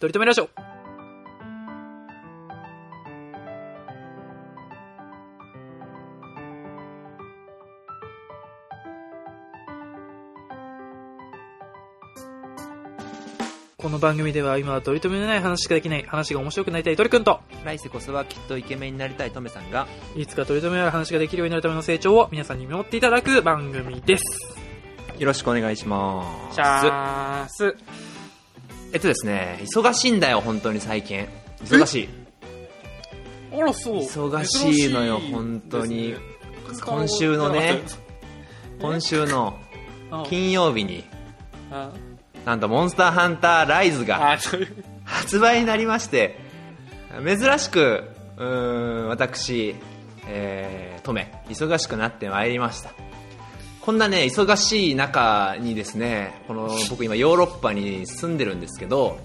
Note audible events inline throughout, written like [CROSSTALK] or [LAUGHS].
取り留めラジオ。この番組では今は取り留めのない話しかできない話が面白くなりたい鳥くんと来世こそはきっとイケメンになりたいトメさんがいつか取り留めのある話ができるようになるための成長を皆さんに見守っていただく番組です。よろしくお願いしますシャース。えっとですね忙しいんだよ本当に最近。忙しい。あら、そう。忙しいのよ本当に。今週のね今週の金曜日にあ。なんとモンスターハンターライズが。発売になりまして珍しくうーん私、えー、トメ忙しくなってまいりましたこんなね忙しい中にですねこの僕今ヨーロッパに住んでるんですけど。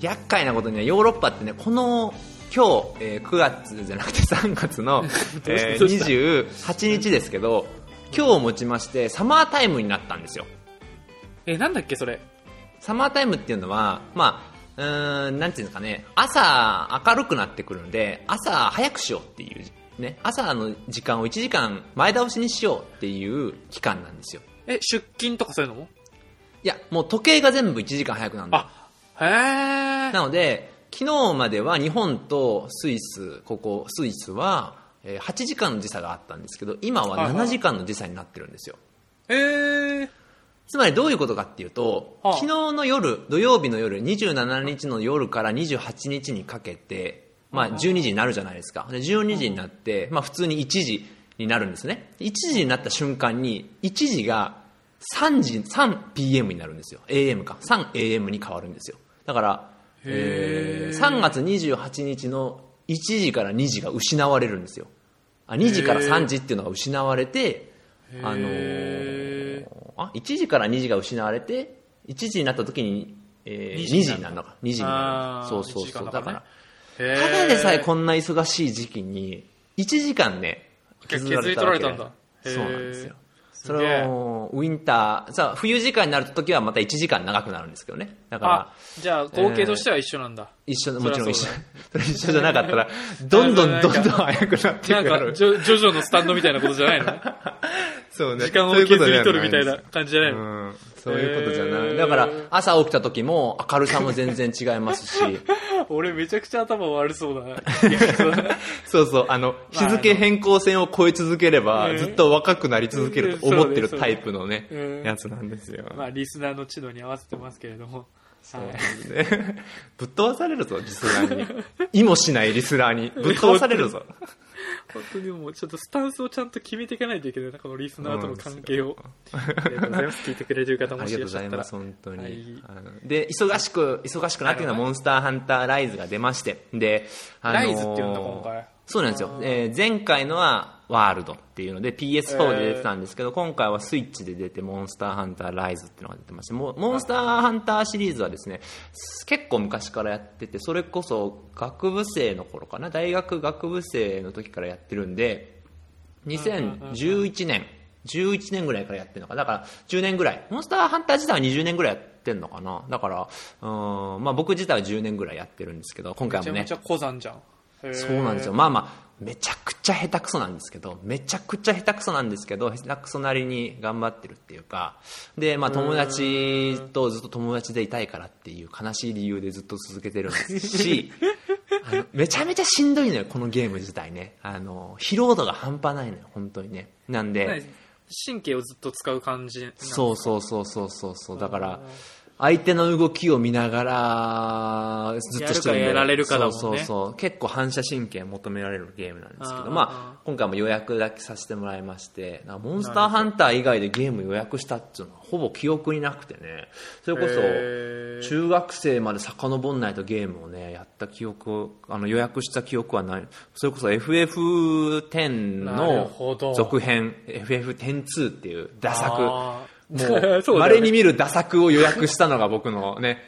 厄介なことにはヨーロッパってねこの今日、えー9月じゃなくて [LAUGHS] 3月の、[LAUGHS] えーどうした28日ですけど今日をもちましてサマータイムになったんですよえ、なんだっけ、それ？サマータイムっていうのは、まあ、うーん、なんていうんですかね、朝明るくなってくるんで、朝早くしようっていう、ね、朝の時間を1時間前倒しにしようっていう期間なんですよ。え、出勤とかそういうのも？いや、もう時計が全部1時間早くなるんだ。あ、へえ。なので、昨日までは日本とスイス、ここ、スイスは、えー8時間の時差があったんですけど、今ははいはい7時間の時差になってるんですよ。へえ。つまりどういうことかっていうと、はあ昨日の夜、土曜日の夜、27日の夜から28日にかけて、まあ12時になるじゃないですか。で12時になって、まあ普通に1時になるんですね。1時になった瞬間に、1時が3時、3pm になるんですよ。am か。3am に変わるんですよ。だから、えー3月28日の1時から2時が失われるんですよ。あ2時から3時っていうのが失われて、あのーあ1時から2時が失われて1時になった時に、えー、2 2時になるのか2時になるそうそう1時間そうだからただでさえこんな忙しい時期に1時間ね削られたわけ削り取られたんだ。そうなんですよ。それをウィンターさあ冬時間になる時はまた1時間長くなるんですけどね。だからあ、じゃあ合計としては一緒なんだ。一緒もちろん一緒。[LAUGHS] それ一緒じゃなかったらどんどんどんどん早くなってなんか、くるジョジョジョのスタンドみたいなことじゃないの？そうね。時間を削り取るみたいな感じじゃないの？うん。そういうことじゃない、だから朝起きた時も明るさも全然違いますし。[LAUGHS] 俺めちゃくちゃ頭悪そうだな。[LAUGHS] そうそう。あのまあ日付変更線を超え続ければ、うんずっと若くなり続けると思ってるタイプのね、うん。やつなんですよ、まあ、リスナーの知能に合わせてますけれども。はい。ね [LAUGHS] ぶっ飛ばされるぞリスナーに。意もしないリスナーに。ぶっ飛ばされるぞ本当にもうちょっとスタンスをちゃんと決めていかないといけないな、このリスナーとの関係を。ありがとうございます。聞いてくれてる方あもりしいらっしゃったらがとうございます、。本当に。はいあので、忙しく、忙しくなっていうのはモンスターハンターライズが出まして、で、あのーライズっていうんだ今回そうなんですよ。えー前回のはワールドっていうので PS4 で出てたんですけど、今回はスイッチで出てモンスターハンターライズっていうのが出てまして、もうモンスターハンターシリーズはですね、結構昔からやってて、それこそ学部生の頃かな、大学学部生の時からやってるんで、2011年、11年ぐらいからやってるのかなだから10年ぐらい。モンスターハンター自体は20年ぐらいやってんのかなだから、うん、まあ僕自体は10年ぐらいやってるんですけど、今回もねめちゃめち。ゃ小山じゃん。そうなんですよ。まあまあ、めちゃくちゃ下手くそなんですけど、めちゃくちゃ下手くそなんですけど、下手くそなりに頑張ってるっていうか、で、まあ友達とずっと友達でいたいからっていう悲しい理由でずっと続けてるんですし、[LAUGHS] あのめちゃめちゃしんどいのよ、このゲーム自体ね。あの、疲労度が半端ないのよ、本当にね。なんで、何神経をずっと使う感じ。そうそうそうそうそうそうだから相手の動きを見ながらずっとしてるんで。やられるかだもんね。そうそうそう。結構反射神経求められるゲームなんですけど。まあ今回も予約だけさせてもらいまして。モンスターハンター以外でゲーム予約したっていうのはほぼ記憶になくてね。それこそ中学生まで遡んないとゲームをねやった記憶あの予約した記憶はない。それこそ FF10 なるの続編。FF102 っていうダ作も [LAUGHS] そう稀に見るダ作を予約したのが僕のね、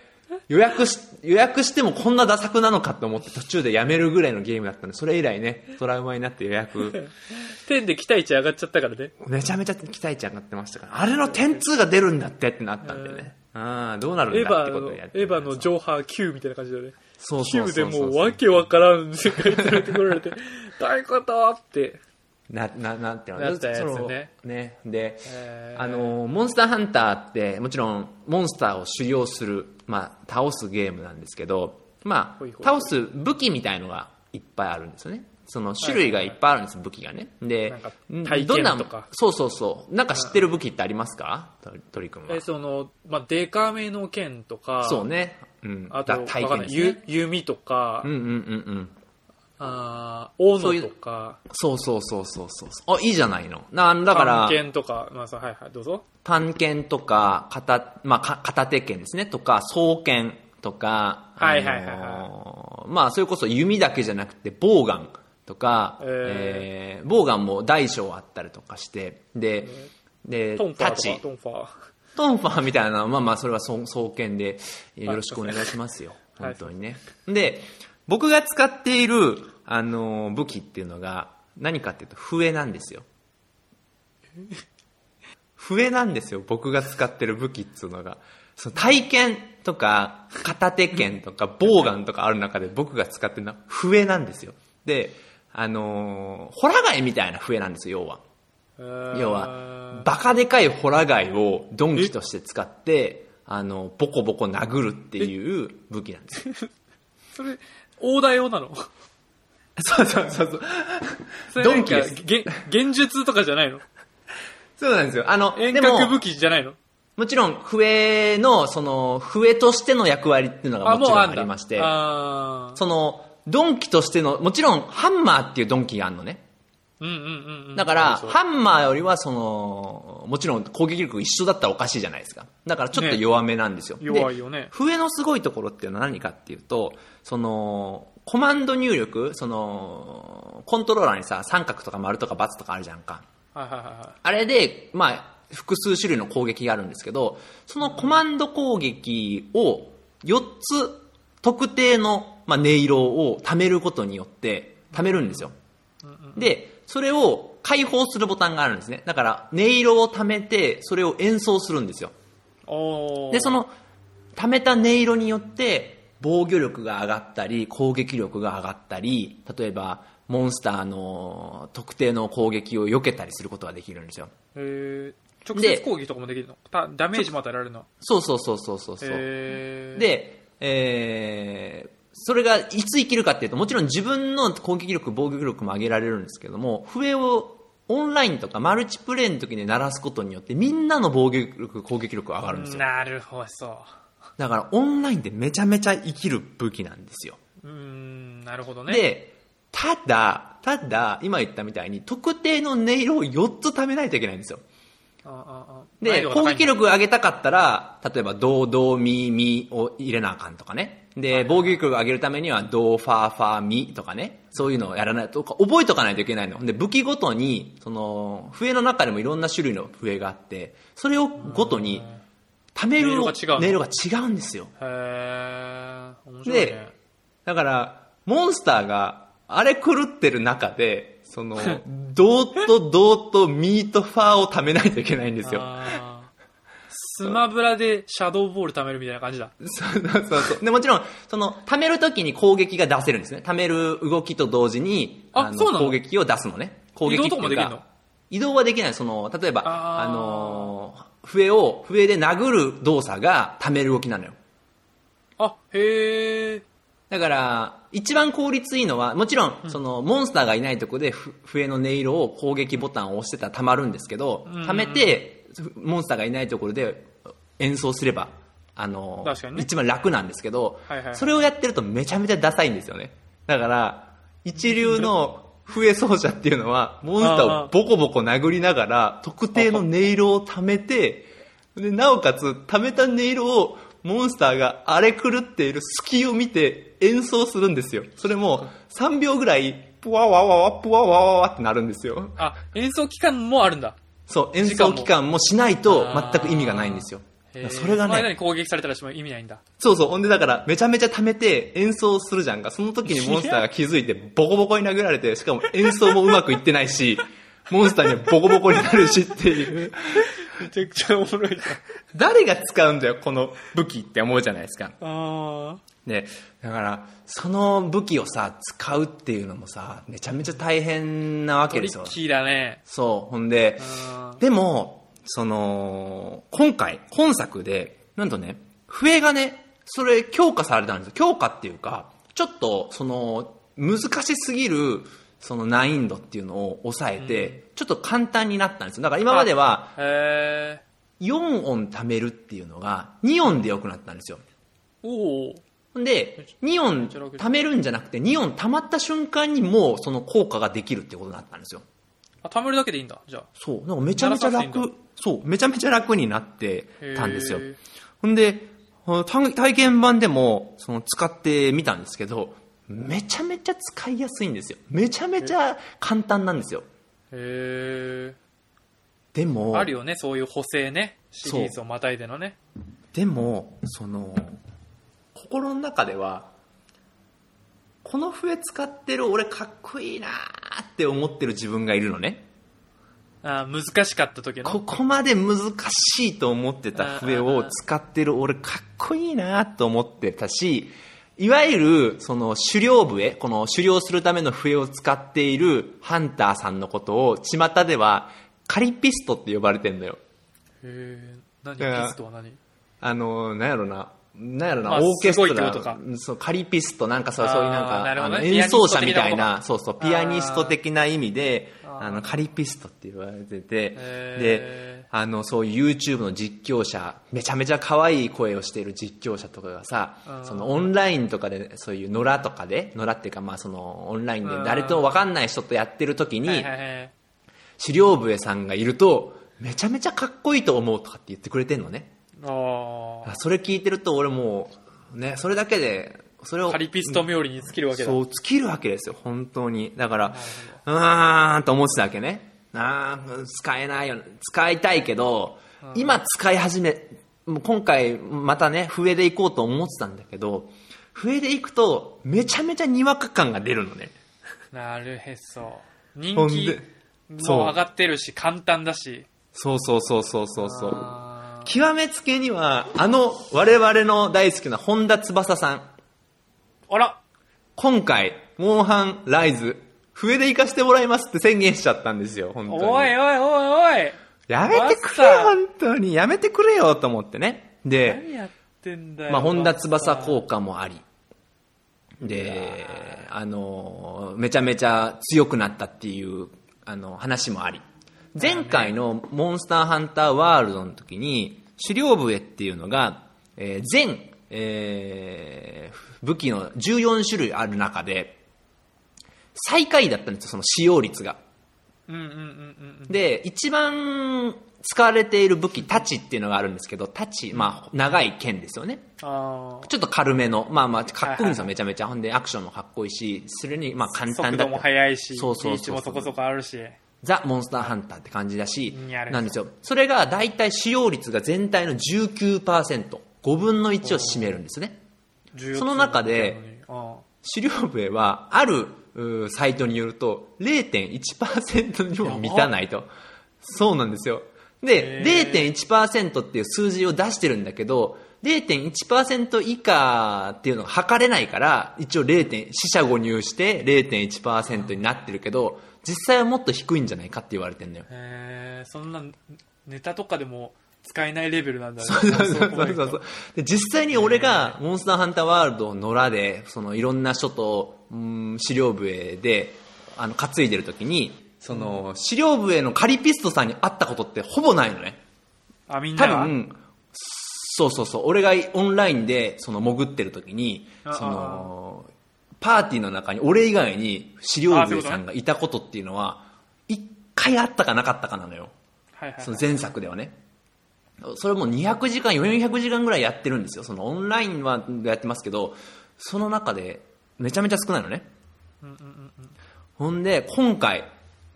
予約し、予約してもこんなダ作なのかと思って途中でやめるぐらいのゲームだったんで、それ以来ね、トラウマになって予約、[LAUGHS] 10で期待値上がっちゃったからね。めちゃめちゃ期待値上がってましたから、あれの点2が出るんだってってなったんでね。ああ、どうなるんだってァの、ことをやってエヴァのジョーハー Q みたいな感じだね。そうそう Q でそうそうもうわけわからん世界連れてこられて、どういうことって。な、な、なんていうの？なったやつねね。で、えーあの、モンスターハンターって、もちろん、モンスターを狩猟する、まあ、倒すゲームなんですけど、まあ倒す武器みたいのがいっぱいあるんですよね。その種類がいっぱいあるんです、武器がね。でどんなそうそうそう。なんか知ってる武器ってありますか？と鳥くんはえ、。その、まあ、デカめの剣とか、そうね。うん。あと、ね。弓とか、うんうんうんうん。あー斧そういうとか、そうそうそうそうそう。あ、いいじゃないの。なだから探、剣とか、まあさ、はいはい、どうぞ。探検とか、片、まあ、か片手剣ですね、とか、双剣とか、はいはいはいはいまあ、それこそ弓だけじゃなくて、ボウガンとか、ええーボウガンも大小あったりとかして、で、で、トンファーとか、トンファー。トンファーみたいなのは、まあまあ、それは双双剣で、よろしくお願いしますよ。はい本当にね。で、僕が使っている、あのー武器っていうのが、何かっていうと、笛なんですよ。[LAUGHS] 笛なんですよ、僕が使ってる武器っていうのが。その体剣とか、片手剣とか、ボウガンとかある中で僕が使ってるのは笛なんですよ。で、あのーホラ貝みたいな笛なんですよ、要は。えー要は、バカでかいホラ貝を鈍器として使って、あの、ボコボコ殴るっていう武器なんですよ。[LAUGHS] それ、大台用なの？[LAUGHS] そうそうそうそう。それなんか鈍器ですげ幻術とかじゃないの？そうなんですよ。あの、遠隔武器じゃないの？もちろん、笛の、その、笛としての役割っていうのがもちろんありまして、その、鈍器としての、もちろん、ハンマーっていう鈍器があるのね。うんうんうんうん。だから、ハンマーよりは、その、もちろん攻撃力一緒だったらおかしいじゃないですか。だからちょっと弱めなんですよ。ねで弱いよね笛のすごいところっていうのは何かっていうと、その、コマンド入力、その、コントローラーにさ、三角とか丸とか×とかあるじゃんか。はいはいはいはい。あれで、まあ、複数種類の攻撃があるんですけど、そのコマンド攻撃を4つ特定の、まあ、音色を貯めることによって、貯めるんですよ。で、それを解放するボタンがあるんですね。だから、音色を貯めて、それを演奏するんですよ。で、そ、の、貯めた音色によって、防御力が上がったり、攻撃力が上がったり、例えば、モンスターの特定の攻撃を避けたりすることができるんですよ。えー、直接攻撃とかもできるの？たダメージも与えられるの？そうそうそうそうそうで、えーそれがいつ生きるかっていうと、もちろん自分の攻撃力、防御力も上げられるんですけども、笛をオンラインとかマルチプレイの時に鳴らすことによって、みんなの防御力、攻撃力が上がるんですよ。なるほど。だからオンラインでめちゃめちゃ生きる武器なんですよ。うーん、なるほどね。で、ただ、ただ、今言ったみたいに、特定の音色を4つ貯めないといけないんですよ。で、攻撃力上げたかったら、例えば、ドー、ドー、ミー、ミーを入れなあかんとかね。で、防御力を上げるためには、ドー、ファー、ファー、ミとかね。そういうのをやらないと、覚えとかないといけないの。で、武器ごとに、その、笛の中でもいろんな種類の笛があって、それをごとに、貯める音色が違うんですよ。へー、面白いねで。だから、モンスターが、あれ狂ってる中で、その、[LAUGHS] ドーとドーとミーとファーを貯めないといけないんですよ。スマブラでシャドーボール貯めるみたいな感じだ。そうそうそう。で、もちろん、その、貯めるときに攻撃が出せるんですね。貯める動きと同時に、のあそうなの？攻撃を出すのね。攻撃移動とかもできるの？移動はできない。その、例えば、あーあのー笛を、笛で殴る動作が貯める動きなのよ。あ、へー。だから、一番効率いいのは、もちろん、その、モンスターがいないとこで、ふ笛の音色を攻撃ボタンを押してたら溜まるんですけど、うん溜めて、モンスターがいないところで演奏すれば、あの、ね一番楽なんですけど、はいはいそれをやってるとめちゃめちゃダサいんですよね。だから、一流の [LAUGHS] 笛奏者っていうのは、モンスターをボコボコ殴りながら、特定の音色を溜めて、で、なおかつ、溜めた音色を、モンスターが荒れ狂っている隙を見て演奏するんですよ。それも、3秒ぐらい、ぷわわわわ、ぷわわわわってなるんですよ。あ、演奏期間もあるんだ。そう、演奏期間もしないと全く意味がないんですよ。それがね、その間に攻撃されたらしても意味ないんだ。そうそう、ほんでだから、めちゃめちゃ溜めて演奏するじゃんか。その時にモンスターが気づいて、ボコボコに殴られて、しかも演奏もうまくいってないし、[LAUGHS] モンスターにはボコボコになるしっていう。めちゃくちゃおもろいじ誰が使うんだよ、この武器って思うじゃないですか。あで、だから、その武器をさ、使うっていうのもさ、めちゃめちゃ大変なわあ。けですよ。トリッキーだね。そう、ほんで、あでも、その、今回、本作で、なんとね、笛がね、それ強化されたんですよ。強化っていうか、ちょっと、その、難しすぎる、その難易度っていうのを抑えて、ちょっと簡単になったんですよ。だから今までは、へえ。4音貯めるっていうのが、2音で良くなったんですよ。おお。ほんで、2音貯めるんじゃなくて、2音貯まった瞬間にもうその効果ができるっていうことになったんですよ。あ、貯めるだけでいいんだ。じゃあ。そう。なんかめちゃめちゃ楽、そう、めちゃめちゃ楽になってたんですよ。ほんで、体体験版でも、その使ってみたんですけど、めちゃめちゃ使いやすいんですよ。めちゃめちゃ簡単なんですよ。へえ。でも、あるよね、そういう補正ね。シリーズをまたいでのね。でも、その、心の中では、この笛使ってる俺かっこいいなーって思ってる自分がいるのね。あ難しかった時の？ここまで難しいと思ってた笛を使ってる俺かっこいいなと思ってたし、いわゆるその狩猟笛、この狩猟するための笛を使っているハンターさんのことを巷ではカリピストって呼ばれてんのよ。へえ。何？ピストは何？あの、なんやろな。なんやろな、まあオーケストラことか。そう、カリピスト、なんかそうそういうなんか、ねあの演奏者みたいなな、そうそう、ピアニスト的な意味で、あの、カリピストって言われてて、で、あの、そういう YouTube の実況者、めちゃめちゃ可愛い声をしている実況者とかがさそのオンラインとかで、そういう野良とかで、野良っていうかまあそのオンラインで誰ともわかんない人とやってる時にはい、はいはい。狩猟笛さんがいると、めちゃめちゃかっこいいと思うとかって言ってくれてんのね。ああそれ聞いてると俺もうねそれだけでそれをあ。カリピスト冥利に尽きるわけだ。そう尽きるわけですよ本当に。だからうーんと思ってたわけね。あー使えないよ使いたいけど今使い始めもう今回またね笛で行こうと思ってたんだけど笛で行くとめちゃめちゃにわか感が出るのね。なるへそ。人気も上がってるし、簡単だし。そうそうそうそうそうそう極めつけにはあの我々の大好きな本田翼さんあら今回、モンハンライズ、笛で行かしてもらいますって宣言しちゃったんですよ、本当に。おいおいおいおいやめてくれよ、本当に。やめてくれよ、と思ってね。で、何やってんだよ。まあ、本田翼効果もあり。で、あの、めちゃめちゃ強くなったっていう、あの、話もあり。前回のモンスターハンターワールドの時に、狩猟笛っていうのが、えー全、えー武器の14種類ある中で、最下位だったんですよ、その使用率が。ターうんうんうんうんうん。で、一番使われている武器、タチっていうのがあるんですけど、タチ、まあ、長い剣ですよね。あちょっと軽めの、まあまあ、かっこいいんですよ、めちゃめちゃ。ほんで、アクションもかっこいいし、それに、まあ、あ。簡単だ速度も速いし、そうそうそうリーチもそこそこあるし。ザ・モンスターハンターって感じだしなんですよ。それが大体使用率が全体の19%、5分の1を占めるんですね。その中であ狩猟笛は、あるサイトによると、0.1%にも満たないと。そうなんですよ。で、へー0.1%っていう数字を出してるんだけど、0.1%以下っていうのが測れないから、一応 0. 点、四捨五入して0.1%になってるけど、実際はもっと低いんじゃないかって言われてるのよ。へえそんなネタとかでも使えないレベルなんだね。そうそうそう。そうで実際に俺がモンスターハンターワールドの野良でそのいろんな人とうん狩猟笛であの担いでる時にその狩猟笛のカリピストさんに会ったことってほぼないのね。あみんなが？多分そうそうそう。俺がオンラインでその潜ってる時にあそのパーティーの中に俺以外に狩猟笛さんがいたことっていうのは一回あったかなかったかなのよはいはいその前作ではね。それも200時間、400時間ぐらいやってるんですよ。そのオンラインはやってますけど、その中でめちゃめちゃ少ないのね。ほんで、今回、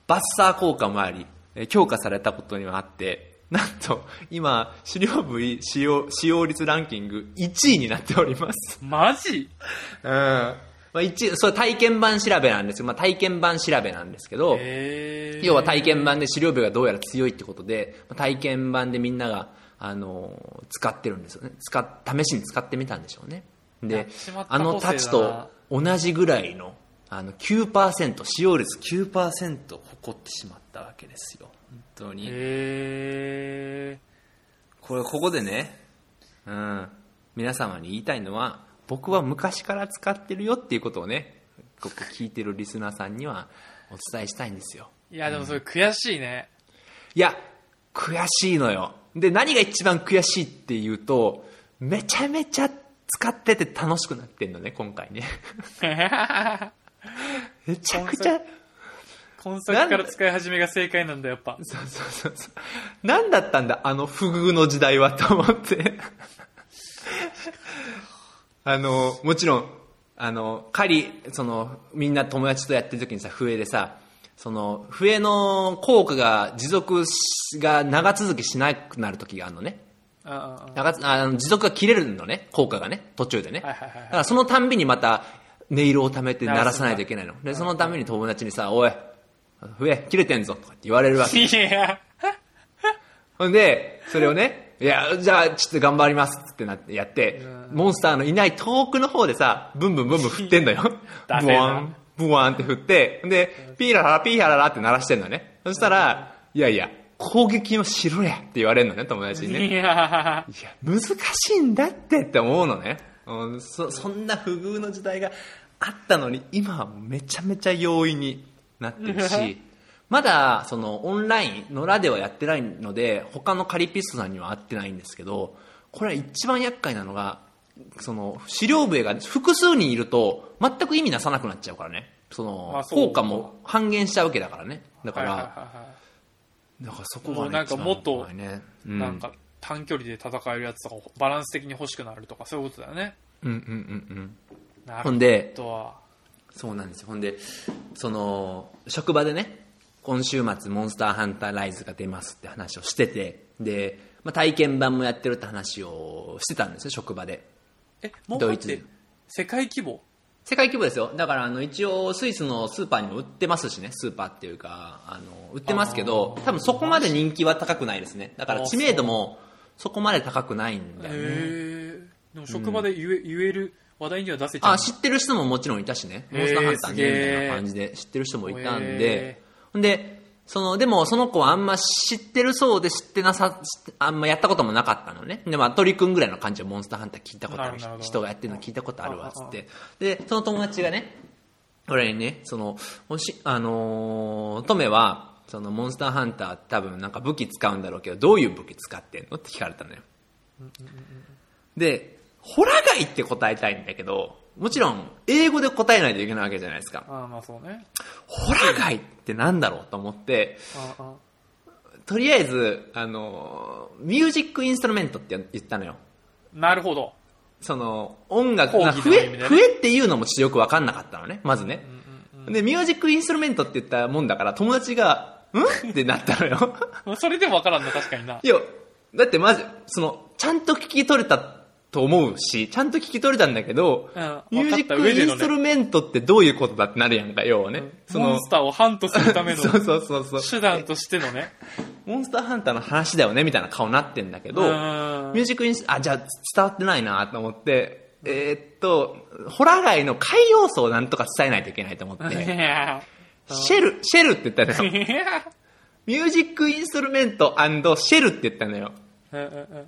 バッサー効果もあり、えー強化されたことにはあって、なんと、今、狩猟部使用使用率ランキング1位になっております。マジ？うん。まあ、一それ体験版調べなんですよ、まあ、体験版調べなんですけど、要は体験版で資料部がどうやら強いってことで、まあ体験版でみんなが、あのー使ってるんですよね。使っ試しに使ってみたんでしょうね。であのたちと同じぐらいのあの9%使用率9%誇ってしまったわけですよ。本当に。へこれここでね、うん、皆様に言いたいのは僕は昔から使ってるよっていうことをねここ聞いてるリスナーさんにはお伝えしたいんですよ。ーいやでもそれ悔しいね、いや悔しいのよ。で何が一番悔しいっていうとめちゃめちゃ使ってて楽しくなってんのね今回ね。[LAUGHS] めちゃくちゃ。今作から使い始めが正解なんだやっぱ。そうそうそうそう。何だったんだあの不遇の時代はと思ってあのもちろんあの狩りそのみんな友達とやってる時にさ笛でさその笛の効果が持続しが長続きしなくなる時があるのね。ああ。長つあの持続が切れるのね効果がね途中でね、だからそのたんびにまた音色を貯めて鳴らさないといけないの。でそのために友達にさ「おい笛切れてんぞ」とかって言われるわけいや。ほんで、それをね、いや、じゃあ、ちょっと頑張りますってなってやって、モンスターのいない遠くの方でさ、ブンブンブンブン振ってんのよ。[LAUGHS] ブワン、ブワンって振って、で、ピーラララピーラララって鳴らしてんのね。そしたら、いやいや、攻撃をしろやって言われるのね、友達にね。いやいや、難しいんだってって思うのね。うんそ、そんな不遇の時代があったのに、今はめちゃめちゃ容易になってるし、[LAUGHS] まだ、その、オンライン、野良ではやってないので、他のカリピストさんには会ってないんですけど、これは一番厄介なのが、その、資料部が複数人いると、全く意味なさなくなっちゃうからね。その、効果も半減しちゃうわけだからね。だから、だからそこが、ね、なんかもっとなんか短距離で戦えるやつとかバランス的に欲しくなるとかそういうことだよねうんうんうんうん。ほんで、そうなんですよ。ほんで、その、職場でね、今週末モンスターハンターライズが出ますって話をしてて、で、まあ、体験版もやってるって話をしてたんですよ、職場で。えもうドイツだって世界規模？世界規模ですよ。だから、あの、一応、スイスのスーパーにも売ってますしね、スーパーっていうか、あの、売ってますけど多分そこまで人気は高くないですね。だから知名度もそこまで高くないんだよね。へえでも職場で言え,、言える話題には出せちゃうあ、知ってる人ももちろんいたしね。モンスターハンターね、みたいな感じで知ってる人もいたんへで。で、その、でもその子はあんま知ってるそうで知ってなさ、あんまやったこともなかったのね。で、まあ、鳥くんぐらいの感じでモンスターハンター聞いたことある人がやってるの聞いたことあるわ、つって。で、その友達がね、俺にね、その、もし、あのートメは、そのモンスターハンター多分なんか武器使うんだろうけど、どういう武器使ってんの？って聞かれたのよ。で、ホラガイって答えたいんだけど、もちろん、英語で答えないといけないわけじゃないですか。ああまあそうねホラガイってなんだろうと思って、ああとりあえず、あの、ミュージックインストルメントって言ったのよ。なるほどその、音楽、講な笛、ね笛っていうのもちょっとよくわかんなかったのね、まずね。で、ミュージックインストルメントって言ったもんだから、友達が、ん？ってなったのよ。ま [LAUGHS] あそれでも分からんな確かにないや、だってまず、その、ちゃんと聞き取れたと思うし、ちゃんと聞き取れたんだけど、うんミュージックインストルメントってどういうことだってなるやんか、要はね。そのモン、スターをハントするための [LAUGHS] そうそうそうそう。手段としてのねモンスターハンターの話だよね、みたいな顔になってんだけど、うんミュージックインスあ、じゃあ伝わってないなと思って、えーっと、ホラガイの海要素をなんとか伝えないといけないと思っいて、やシェル、シェルって言ったのよ。ミュージックインストルメントシェルって言ったのよ。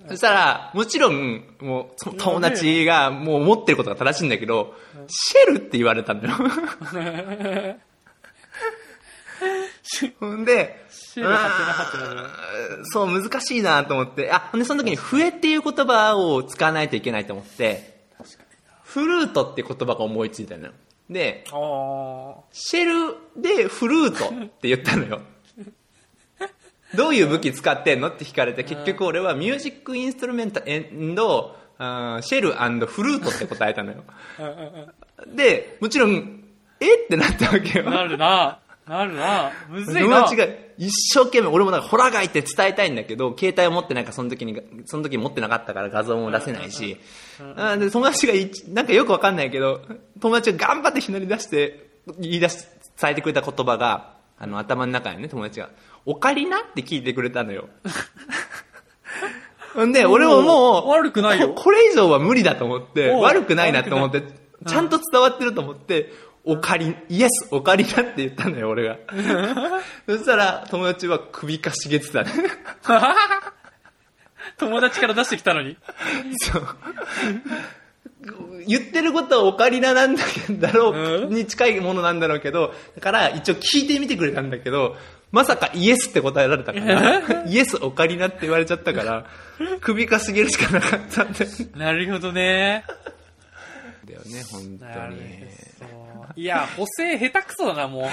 そしたら、もちろん、もう、友達がもう思ってることが正しいん。だけど、シェルって言われたのよ。ほん。で、そう、難しいなと思って、あ、ほん。でその時に笛っていう言葉を使わないといけないと思って、フルートって言葉が思いついたのよ。で、シェルでフルートって言ったのよ。どういう武器使ってんのって聞かれて、結局俺はミュージックインストルメントエンド、シェルフルートって答えたのよ。で、もちろん、えってなったわけよ。なるなあるな。むずいな。友達が一生懸命、俺もなんかホラガイって伝えたいんだけど、携帯を持ってなんかその時に、その時持ってなかったから画像も出せないし、あで友達がいなんかよくわかんないけど、友達が頑張ってひねり出して、言い出し、伝えてくれた言葉が、あの頭の中にね、友達が、オカリナって聞いてくれたのよ。ん [LAUGHS] で、俺ももう、悪くないよこ [LAUGHS] これ以上は無理だと思って、悪くないなと思ってちゃんと伝わってると思って、オカリ、イエス、オカリナって言ったのよ、俺が。[LAUGHS] そしたら、友達は首かしげてたね。友達から出してきたのに。そう。言ってることはオカリナなんだけど、だろう、うん？に近いものなんだろうけど、だから一応聞いてみてくれたんだけど、まさかイエスって答えられたから、[LAUGHS] イエスオカリナって言われちゃったから、首かしげるしかなかったんだよね。なるほどね。だよね、本当に。いや、補正下手くそだな、もう。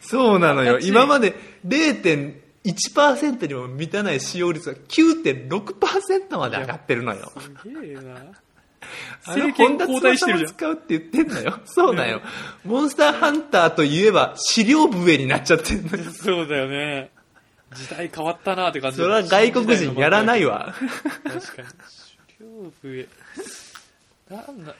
[LAUGHS] そうなのよ。今まで0.1%にも満たない使用率が9.6%まで上がってるのよ。すげえな。政権交代してるじゃん使うって言ってんのよ。そうだよ。モンスターハンターといえば資料笛になっちゃってんのよ。そうだよね。時代変わったなって感じ。それは外国人やらないわ。確かに。狩猟笛。なんだ、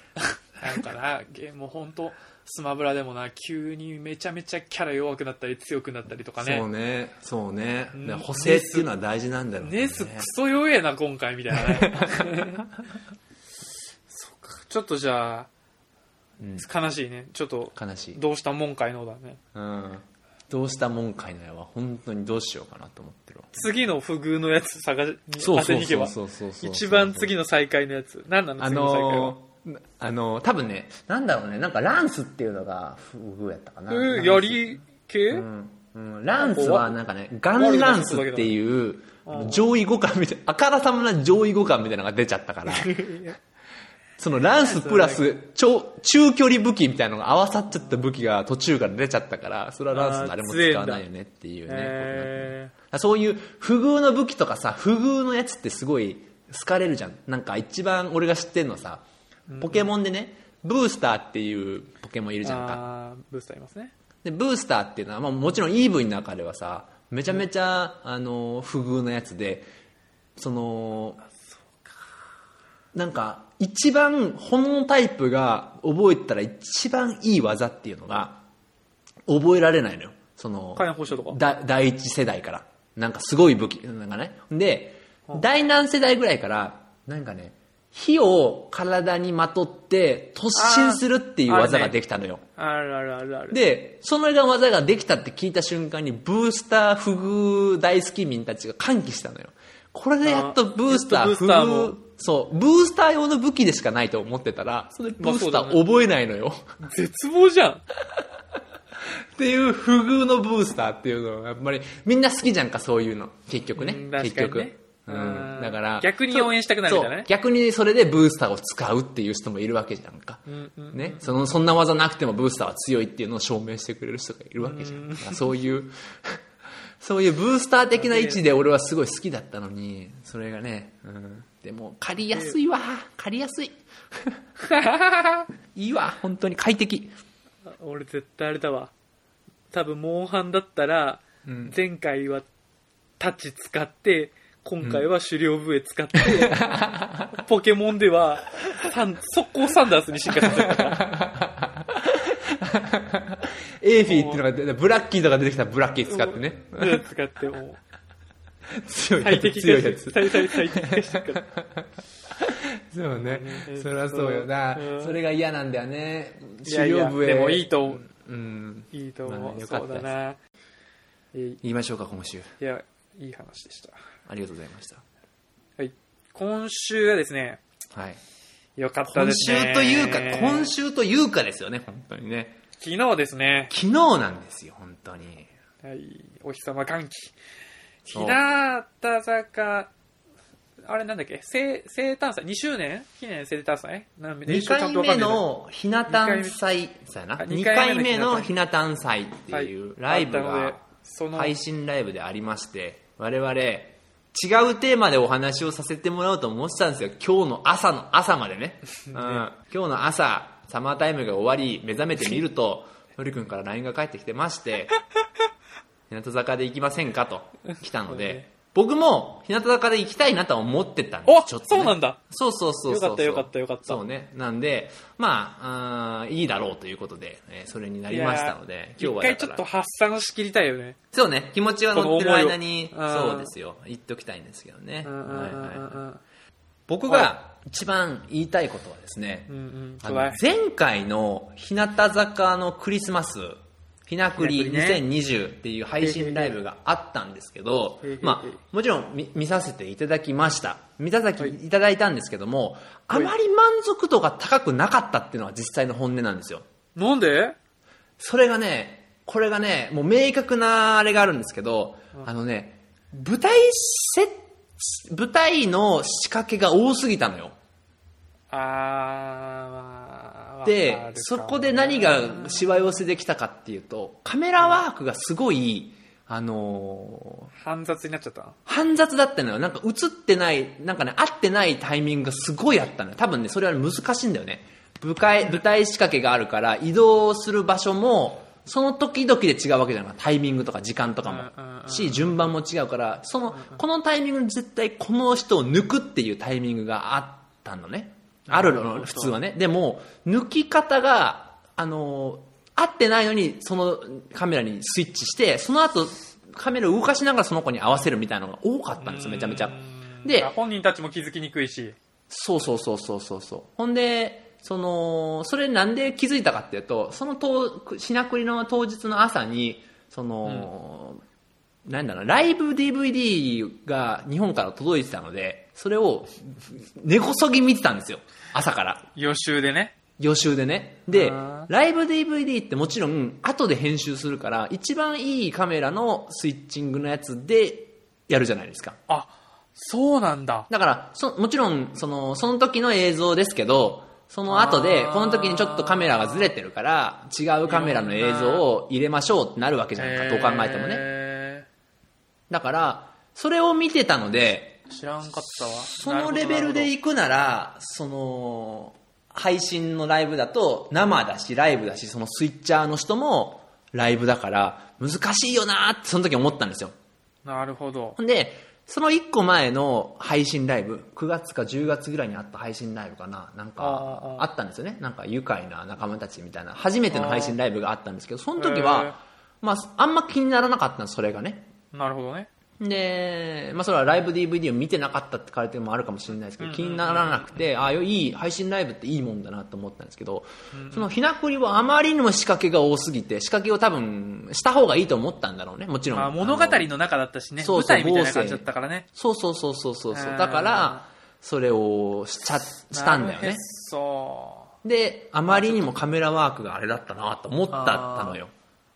なんかな、ゲーム本当スマブラでもな、急にめちゃめちゃキャラ弱くなったり強くなったりとかね。そうね。そうね。補正っていうのは大事なんだろうね。ネスクソ弱えな、今回みたいなね。[LAUGHS] ちょっとじゃあ、うん悲しいね。ちょっと、悲しい。どうしたもんかいのだね。うん。どうしたもんかいのやは本当にどうしようかなと思ってるわ。次の不遇のやつ探し当てに行けば。一番次の再開のやつ。何なの？あ次の再開は？のー、あのー、多分ね、なんだろうね、なんかランスっていうのが不遇やったかな。えー、やり系、うんうん、ランスはなんかね、ガンランスっていううん上位互換みたいな、あからさまな上位互換みたいなのが出ちゃったから、[LAUGHS] そのランスプラス超中距離武器みたいなのが合わさっちゃった武器が途中から出ちゃったから、それはランス誰も使わないよねっていうね。えそういう不遇の武器とかさ、不遇のやつってすごい好かれるじゃん。なんか一番俺が知ってるのさ、ポケモンでね、ブースターっていうポケモンいるー、じゃんか。ブースターいますね。で、ブースターっていうのは、まあ、もちろん EV の中ではさ、めちゃめちゃ、あの、不遇なやつで、その、なんか、一番、炎タイプが覚えてたら一番いい技っていうのが、覚えられないのよ。その、火炎放射とか？だ第一世代から。なんかすごい武器。なんかね。で、第何世代ぐらいから、なんかね、火を体にまとって突進するっていう技ができたのよ。あるあるあるある。で、その技ができたって聞いた瞬間に、ブースター不遇大好き民たちが歓喜したのよ。これでやっとブースター不遇も、そう、ブースター用の武器でしかないと思ってたら、それブースター覚えないのよ。絶望じゃん。っていう不遇のブースターっていうのは、やっぱりみんな好きじゃんか、そういうの。結局ねうん。結局。ううんん。だから。逆に応援したくなるみたいな逆にそれでブースターを使うっていう人もいるわけじゃんか。うんうんね。その、そんな技なくてもブースターは強いっていうのを証明してくれる人がいるわけじゃん。だからそういう、そういうブースター的な位置で俺はすごい好きだったのに、それがね、うん。でも、借りやすいわ。借りやすい。[LAUGHS] いいわ。本当に快適。俺絶対あれだわ。多分、モンハンだったら、うん前回はタッチ使って、今回は狩猟笛使って、[LAUGHS] [LAUGHS] ポケモンでは、速攻サンダースに進化させたから。エーフィーっていうのがブラッキーとか出てきたらブラッキー使ってね。うん使って、も強う、いやつ、最適強いやつ。[LAUGHS] そうねうん。そりゃそうよなうん。それが嫌なんだよね。いやいや、でもいいと思う。うん。いいと思まあう。そよかったですうだな。言いましょうか、今週。や、いい話でした。ありがとうございました。はい。今週はですね、はい。よかった今ですね。週というか、今週というかですよね、本当にね。昨日ですね、昨日なんですよ、本当に。はい、お日様歓喜。そう。日向坂、あれなんだっけ？生生誕祭 ?2 周年？記念生誕祭？なん2年少ちゃ回目のひな誕祭、そうやな。あ2 2回回目目ののひな誕祭っていうライブが、その、配信ライブでありまして、我々、違うテーマでお話をさせてもらおうと思ってたんですよ。今日の朝の朝までね。[LAUGHS] うん、今日の朝、サマータイムが終わり、目覚めてみると、[LAUGHS] 堀君から LINE が返ってきてまして、日向坂で行きませんかと [LAUGHS] 来たのそうねで、僕も日向坂で行きたいなとは思ってたんですおちょっと、ね。そうなんだ。そうそうそう。よかったよかったよかったそうね。なんで、まあ、あーいいだろうということで、えーそれになりましたので、今日は一回ちょっと発散しきりたいよね。そうね、気持ちは乗ってる間に、そうですよ、言っておきたいんですけどね。はいはいうん僕が一番言いたいことはですね、前回の日向坂のクリスマス、ひなくりひなくりね2020っていう配信ライブがあったんですけどまあ、もちろん見見させていただきました。見させていただいたんですけども、あまり満足度が高くなかったっていうのは実際の本音なんですよ。なんで？それがね、これがね、もう明確なあれがあるんですけど、あのね、舞台セ舞台の仕掛けが多すぎたのよ。あー、まあ、でそこで何がしわ寄せできたかっていうと、カメラワークがすごい、あのー煩雑になっちゃった？煩雑だったのよ。なんか映ってない、なんかね、合ってないタイミングがすごいあったのよ。多分ね、それは難しいんだよね。舞台、舞台仕掛けがあるから、移動する場所も、その時々で違うわけじゃない。タイミングとか時間とかも。し順番も違うからそのこのタイミングに絶対この人を抜くっていうタイミングがあったのねあるの普通はね。でも抜き方があの合ってないのにそのカメラにスイッチしてその後カメラを動かしながらその子に合わせるみたいなのが多かったんですよめちゃめちゃ。で本人たちも気づきにくいし。そうそうそうそうそうそう。ほんでそのそれなんで気づいたかっていうとその当ひなくりの当日の朝にその、なんだろうライブ DVD が日本から届いてたのでそれを根こそぎ見てたんですよ。朝から。予習でね。予習でね。でライブ DVD ってもちろん後で編集するから一番いいカメラのスイッチングのやつでやるじゃないですか。あ、そうなんだ。だからそもちろんそのその時の映像ですけどその後でこの時にちょっとカメラがずれてるから違うカメラの映像を入れましょうってなるわけじゃないかどう考えてもね。へだからそれを見てたのでー知らんかったわ。そのレベルで行くならその配信のライブだと生だしライブだしそのスイッチャーの人もライブだから難しいよなってその時思ったんですよなるほど。ほんで、その1個前の配信ライブ、9月か10月ぐらいにあった配信ライブかな、なんかあったんですよね。なんか愉快な仲間たちみたいな、初めての配信ライブがあったんですけど、その時は、まあ、あんま気にならなかったんです、それがね。なるほどね。で、まあ、それはライブ DVD を見てなかったって書かれてもあるかもしれないですけど、気にならなくて、ああ、いい、配信ライブっていいもんだなと思ったんですけど、そのひなくりはあまりにも仕掛けが多すぎて、仕掛けを多分した方がいいと思ったんだろうね、もちろん。まあ、物語の中だったしね。そうそう舞台みたいな感じだったからね。そうそうそうそうそうだからそれをしちゃしたんだよねそであまりにもカメラワークがあれだったなと思ったのよう。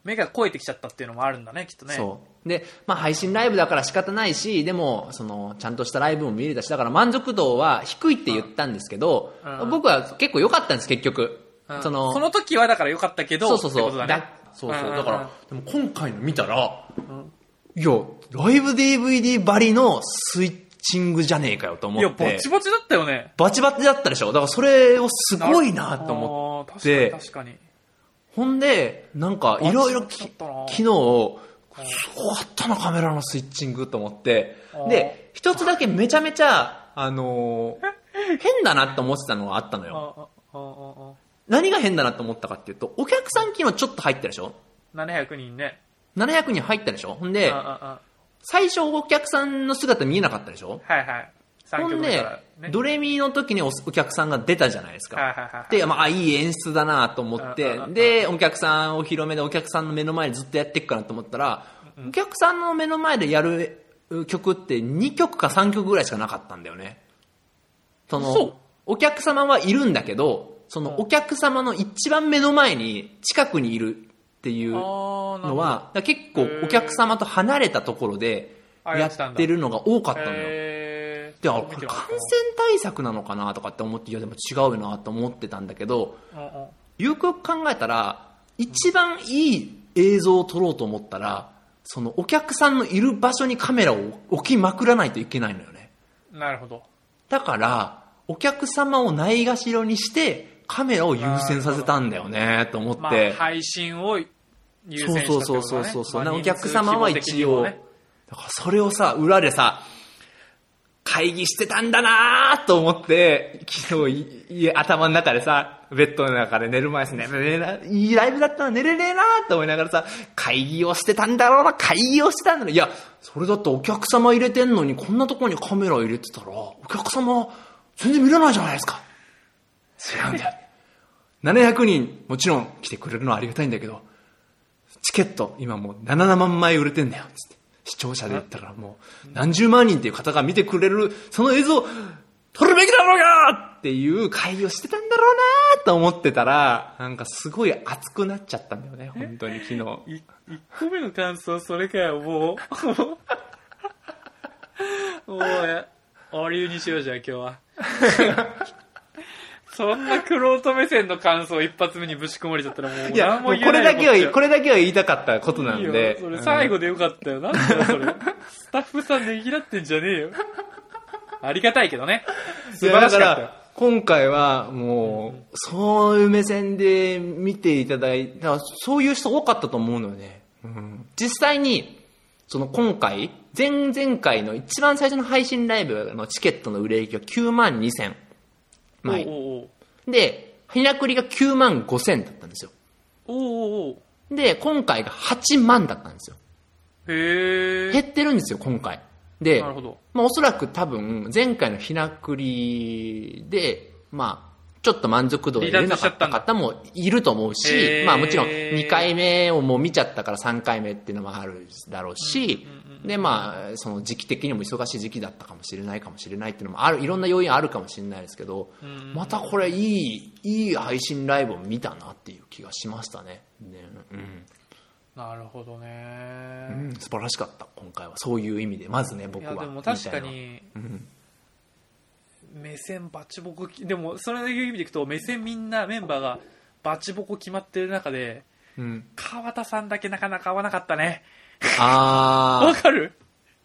目が超えてきちゃったっていうのもあるんだね、きっとね。そう。で、まあ、配信ライブだから仕方ないしでもそのちゃんとしたライブも見れたしだから満足度は低いって言ったんですけどうん。僕は結構良かったんです結局。うん。そのその時はだから良かったけど、そうそうそう。だね。そうそう。うんだからでも今回の見たらいやライブ DVD ばりのスイッチングじゃねえかよと思いや、ってバチバチだったよね。バチバチだったでしょ。だからそれをすごいなと思って。確かに確かに。ほんでなんかいろいろきバチバチだったな。昨日すごかったなカメラのスイッチングと思って。で一つだけめちゃめちゃあのー変だなと思ってたのがあったのよ。何が変だなと思ったかっていうとお客さん昨日ちょっと入ったでしょ？あ700人ね。700人入ったでしょ？ほんで最初お客さんの姿見えなかったでしょ？はいはい。3ほんでね。ドレミの時におお客さんが出たじゃないですか。で、まあ、あいい演出だなと思ってで、お客さんお披露目でお客さんの目の前でずっとやっていくかなと思ったら、お客さんの目の前でやる曲って2曲か3曲ぐらいしかなかったんだよね。その、お客様はいるんだけど、そのお客様の一番目の前に近くにいるっていう。のは、結構お客様と離れたところでやってるのが多かったのよ。で、感染対策なのかなとかって思って、いやでも違うよなと思ってたんだけど、うんうんよくよく考えたら、一番いい映像を撮ろうと思ったら、そのお客さんのいる場所にカメラを置きまくらないといけないのよね。なるほど。だから、お客様をないがしろにして、カメラを優先させたんだよね、と思って。まあ、配信を優先したってこと、ね、そうそうそうそう。まあお客様は一応、だからそれをさ、裏でさ、会議してたんだなーと思って、昨日い、い頭の中でさ、ベッドの中で寝る前ですね、寝れないいライブだったら寝れねえなーと思いながらさ、会議をしてたんだろうな、会議をしてたんだろう。いや、それだってお客様入れてんのに、こんなところにカメラ入れてたら、お客様、全然見れないじゃないですか。違うんだよ。700人、もちろん来てくれるのはありがたいんだけど、チケット、今もう7万枚売れてんだよ、つって。視聴者で言ったらもう何十万人っていう方が見てくれる、その映像、撮るべきだろうがっていう会議をしてたんだろうなと思ってたら、なんかすごい熱くなっちゃったんだよね、本当に昨日。い1個目の感想それかよもう。[LAUGHS] もうやお流にしようじゃあ今日は [LAUGHS] [LAUGHS] そんなクロート目線の感想一発目にぶち込まれちゃったらもういや、何ももうこれだけは、よこれだけは言いたかったことなんいいよで。それ最後でよかったよなんだよそれ。スタッフさんねぎらってんじゃねえよ。ありがたいけどね。素晴らしかった今回はもう、そういう目線で見ていただいて、だからそういう人多かったと思うのよね。うん。実際に、その今回、前々回の一番最初の配信ライブのチケットの売れ行きは9万2000枚。おうおうで、ひなくりが9万5000だったんですよ。で、今回が8万だったんですよ。へえ減ってるんですよ、今回。でまあ、おそらく多分、前回のひなくりで、まあ、ちょっと満足度が出れなかった方もいると思うへし、ーまあもちろん2回目をもう見ちゃったから3回目っていうのもあるだろうし、でまあ、その時期的にも忙しい時期だったかもしれないかもしれないっていうのもある、いろんな要因あるかもしれないですけど、またこれいい、いい配信ライブを見たなっていう気がしましたね。ねうんなるほどね、うん、素晴らしかった、今回は。そういう意味で、まずね、僕いは。やでも確かに目線バチボコきでもそれいう意味でいくと目線みんなメンバーがバチボコ決まってる中でうん。川田さんだけなかなか合わなかったねあー、[LAUGHS] わかる？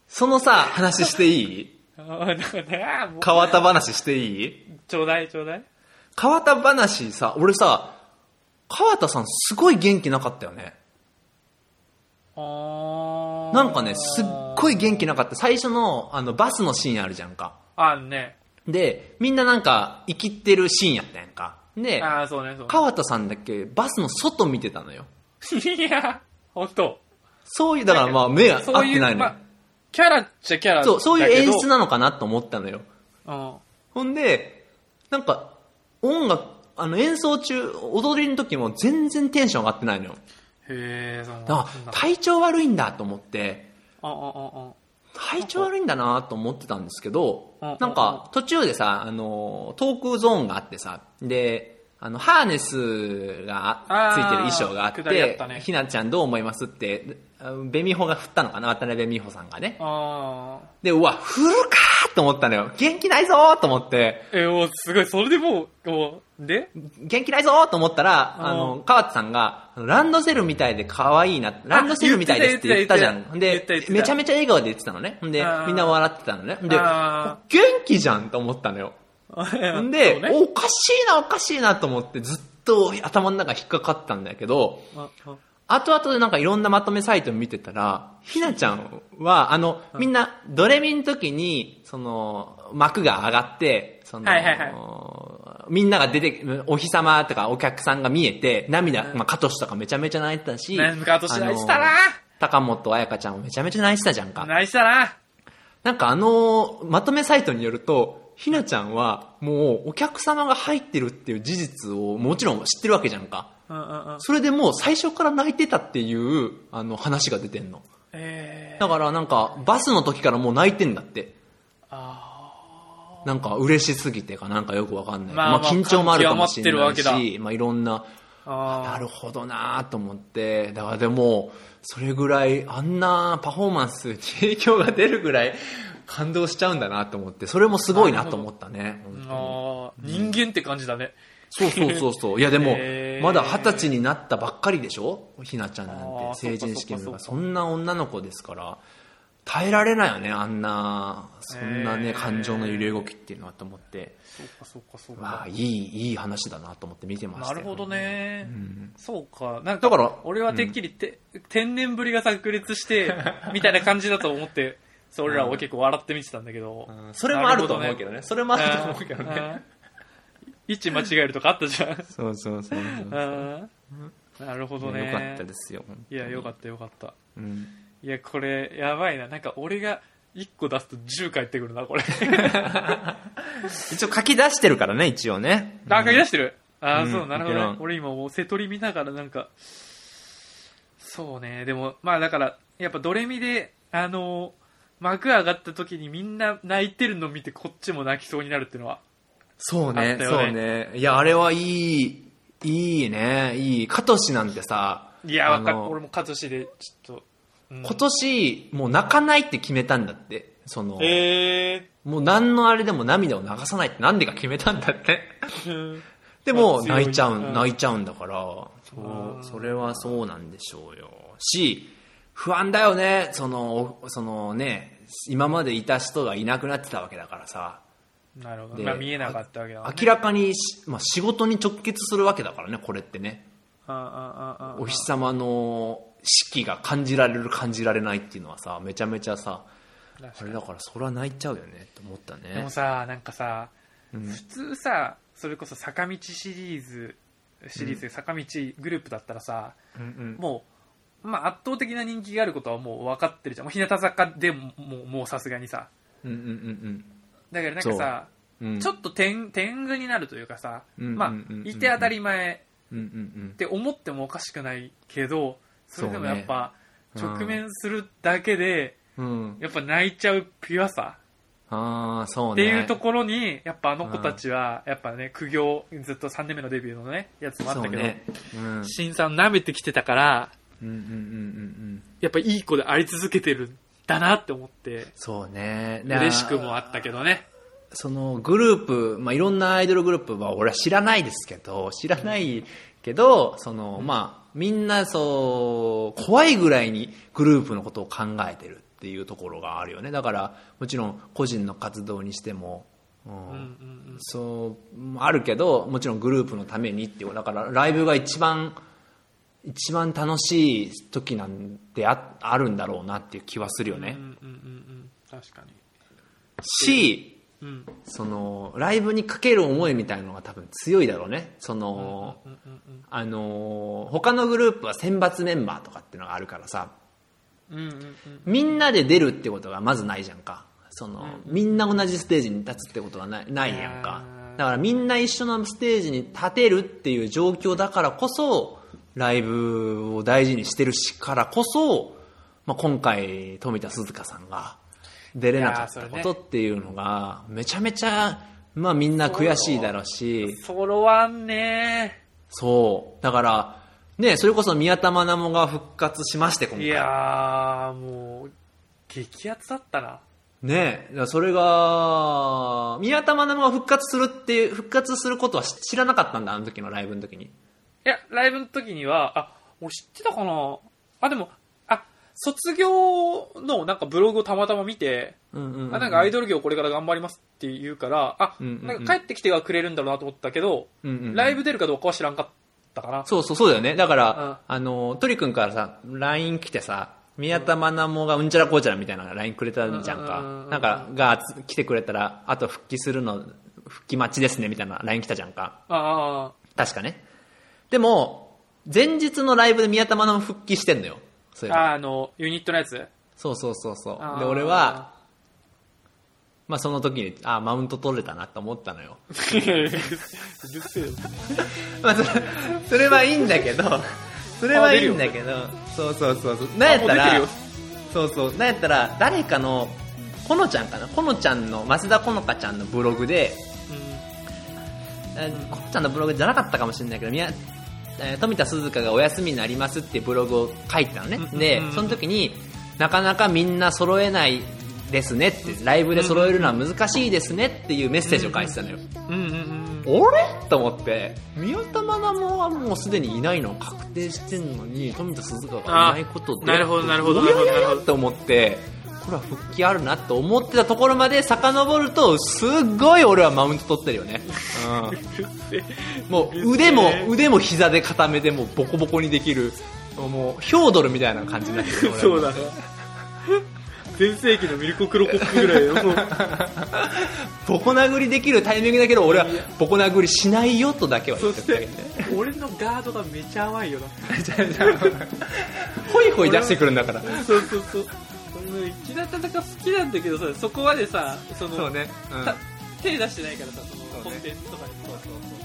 そのさ、話していい？[LAUGHS] なんかねもう川田話していい？ちょうだいちょうだい川田話さ、俺さ、川田さんすごい元気なかったよね。あーなんかね、すっごい元気なかった。最初の、あの、バスのシーンあるじゃんか。あんねで、みんななんか、生きってるシーンやったやんか。で、ああそうねそう川田さんだけバスの外見てたのよ。[LAUGHS] いや本当そういう、だからまあ目が合ってないのよまあ。キャラっちゃキャラそう、そういう演出ななのかなと思ったのよ。ほんで、なんか、音楽、あの演奏中、踊りの時も全然テンション上がってないのよ。へえそうなんだから体調悪いんだと思って、ああああ体調悪いんだなと思ってたんですけどうん、なんか途中でさ、あの、トークゾーンがあってさ、で、あの、ハーネスがついてる衣装があってね、ひなちゃんどう思いますって、あベミホが振ったのかな渡辺美穂さんがね。で、うわ、振るかーと思ったのよ。元気ないぞーと思って、えおすごいそれでもうもうで？元気ないぞーと思ったら、うんあの、川田さんが、ランドセルみたいで可愛いな、ランドセルみたいですって言ったじゃん。でめちゃめちゃ笑顔で言ってたのね。でみんな笑ってたのね。で、あ元気じゃんと思ったのよ。ーん。で、ね。おおかしいな、おかしいなと思ってずっと頭の中引っかかったんだけど、ああ。後々でなんかいろんなまとめサイト見てたら、ひなちゃんは、あの、みんな、ドレミの時に、その、幕が上がって、その、はいはいはい。みんなが出て、お日様とかお客さんが見えて、涙、まあ、カトシとかめちゃめちゃ泣いてたし、なんか年泣いてたな。高本彩香ちゃんもめちゃめちゃ泣いてたじゃんか。泣いてたな。なんかあの、まとめサイトによると、ひなちゃんはもうお客様が入ってるっていう事実をもちろん知ってるわけじゃんか。それでもう最初から泣いてたっていうあの話が出てんの。えだからなんかバスの時からもう泣いてんだって。あなんか嬉しすぎてかなんかよくわかんない。まあ緊張もあるかもしれないし、まあいろんな、なるほどなと思って、だからでも、それぐらいあんなパフォーマンスに影響が出るぐらい感動しちゃうんだなと思って、それもすごいなと思ったね。あー人間って感じだね。そうそうそうそう。いやでもまだ二十歳になったばっかりでしょ？ひなちゃんなんて成人式のそんな女の子ですから。耐えられないよねあんなそんなね、感情の揺れ動きっていうのはと思って。そうかそうかそうか。わあいいいい話だなと思って見てましたよ。なるほどね、うん。そうか。なんだから俺はてっきりて、天然ぶりが炸裂してみたいな感じだと思ってそう俺らは結構笑って見てたんだけど、うん。それもあると思うけどね。それもあると思うけどね。うん。位置間違えるとかあったじゃん。そうそうそうそうう。ん。なるほどね。よかったですよいやよかったよかった。うん。いやこれやばいな。なんか俺が1個出すと10返ってくるなこれ。一応書き出してるからね一応ね。あ書き出してる？ああ、うん。そうなるほどね。俺今もう瀬戸り見ながらなんかそうね。でもまあだからやっぱドレミであの幕上がった時にみんな泣いてるの見てこっちも泣きそうになるっていうのはそうねね。そうね。いやあれはいいいいね。いいカトシなんてさいやわかる。俺もカズシでちょっと、うん。今年もう泣かないって決めたんだって。そのえ。もう何のあれでも涙を流さないってなんでか決めたんだって。ー、でも泣いちゃう、うん。泣いちゃうんだからそうん。うそれはそうなんでしょうよ。し不安だよね。そのそのね今までいた人がいなくなってたわけだからさ。なるほど、でまあ、見えなかったわけだね。明らかにし、まあ、仕事に直結するわけだからねこれってね。ああああああお日様の四季が感じられる感じられないっていうのはさめちゃめちゃさあれだからそれは泣いちゃうよねって思ったでねもさなんかさうん。普通さそれこそ坂道シリーズシリーズで坂道グループだったらさ、うんうん。もう、まあ、圧倒的な人気があることはもう分かってるじゃん。もう日向坂でももうもうさすがにさ。うんうんうんだからなんかさう。んうん。ちょっと天天狗になるというかさ、うんまあうんうんうん。いて当たり前って思ってもおかしくないけどそれでもやっぱそうね。直面するだけでうん。うんやっぱ泣いちゃうピュアさ。ああそうね。っていうところにやっぱあの子たちはやっぱね苦行ずっと3年目のデビューのねやつもあったけど、ねうんうん。新さん舐めてきてたからうんうんうんうんやっぱいい子であり続けてるんだなって思って。そうね。嬉しくもあったけどね。そのグループ、まあ、いろんなアイドルグループは俺は知らないですけど知らないけどそのまあみんなそう怖いぐらいにグループのことを考えてるっていうところがあるよね。だからもちろん個人の活動にしても、うん。うんうんそうあるけどもちろんグループのためにっていうだからライブが一番一番楽しい時なんてああるんだろうなっていう気はするよね、うんうんうんうん確かに。しうん。そのライブにかける思いみたいなのが多分強いだろうね。その、うんうんうんあの他のグループは選抜メンバーとかっていうのがあるからさ。うんうんうんみんなで出るってことがまずないじゃんか。その、みんな同じステージに立つってことがないないやんか。うんだからみんな一緒のステージに立てるっていう状況だからこそライブを大事にしてるしからこそ、まあ、今回富田鈴香さんが出れなかったことっていうのがめちゃめちゃ、まあ、みんな悔しいだろうし。ソロワンね。そう。だからねそれこそ宮田愛もが復活しまして今回。いやーもう激アツだったな。ねそれが、宮田愛が復活するっていう、復活することは知知らなかったんだ、あの時のライブの時に。いやライブの時にはあ俺知ってたかな？あでもあ卒業のなんかブログをたまたま見てうんうん、うん。あなんかアイドル業これから頑張りますって言うからあ、うんうんうんなんか帰ってきてはくれるんだろうなと思ったけど、うんうんうんライブ出るかどうかは知らんかったかなそうそう、そうだよね。だから、うんあの、トリ君からさ、LINE 来てさ、宮田愛もがうんちゃらこうちゃらみたいな LINE くれたじゃんうんうんうんかう。んなんか、がつ来てくれたら、あと復帰するの、復帰待ちですね、みたいな LINE 来たじゃんか。あ確かね。でも、前日のライブで宮田愛も復帰してんのよ。そういあえばああのユニットのやつ？そうそうそうそう。で、俺は、まあその時に、あーマウント取れたなと思ったのよ。[LAUGHS] まあそれ、それはいいんだけど、それはいいんだけど、そうそうそうそう。なんやったらそうそう、なんやったら、誰かの、このちゃんかな？このちゃんの、増田このかちゃんのブログで、えーこのちゃんのブログじゃなかったかもしれないけど、みやえー富田鈴香がお休みになりますっていうブログを書いてたのね。うんでうん、その時に、なかなかみんな揃えないですねって、ライブで揃えるのは難しいですねっていうメッセージを書いてたのよ。うんうんうん俺？と思って。宮田愛もはもうすでにいないの確定してんのに富田鈴香がいないことであなるほどなるほどなるほど。おやややって思ってこれは復帰あるなと思ってたところまで遡るとすっごい俺はマウント取ってるよね、うん、もう腕も腕も膝で固めてもうボコボコにできるもうヒョードルみたいな感じになってるそうだね。全盛期のミルコ・クロコップぐらいよボコ殴りできるタイミングだけど俺はボコ殴りしないよとだけは言そってしたけて俺のガードがめちゃ甘いよな。ホイホイ出してくるんだから。そうそうそう俺の粋な戦好きなんだけどさそこまでさそのそうね、うん。た手出してないからさそのコンテンツとかにそうそうそう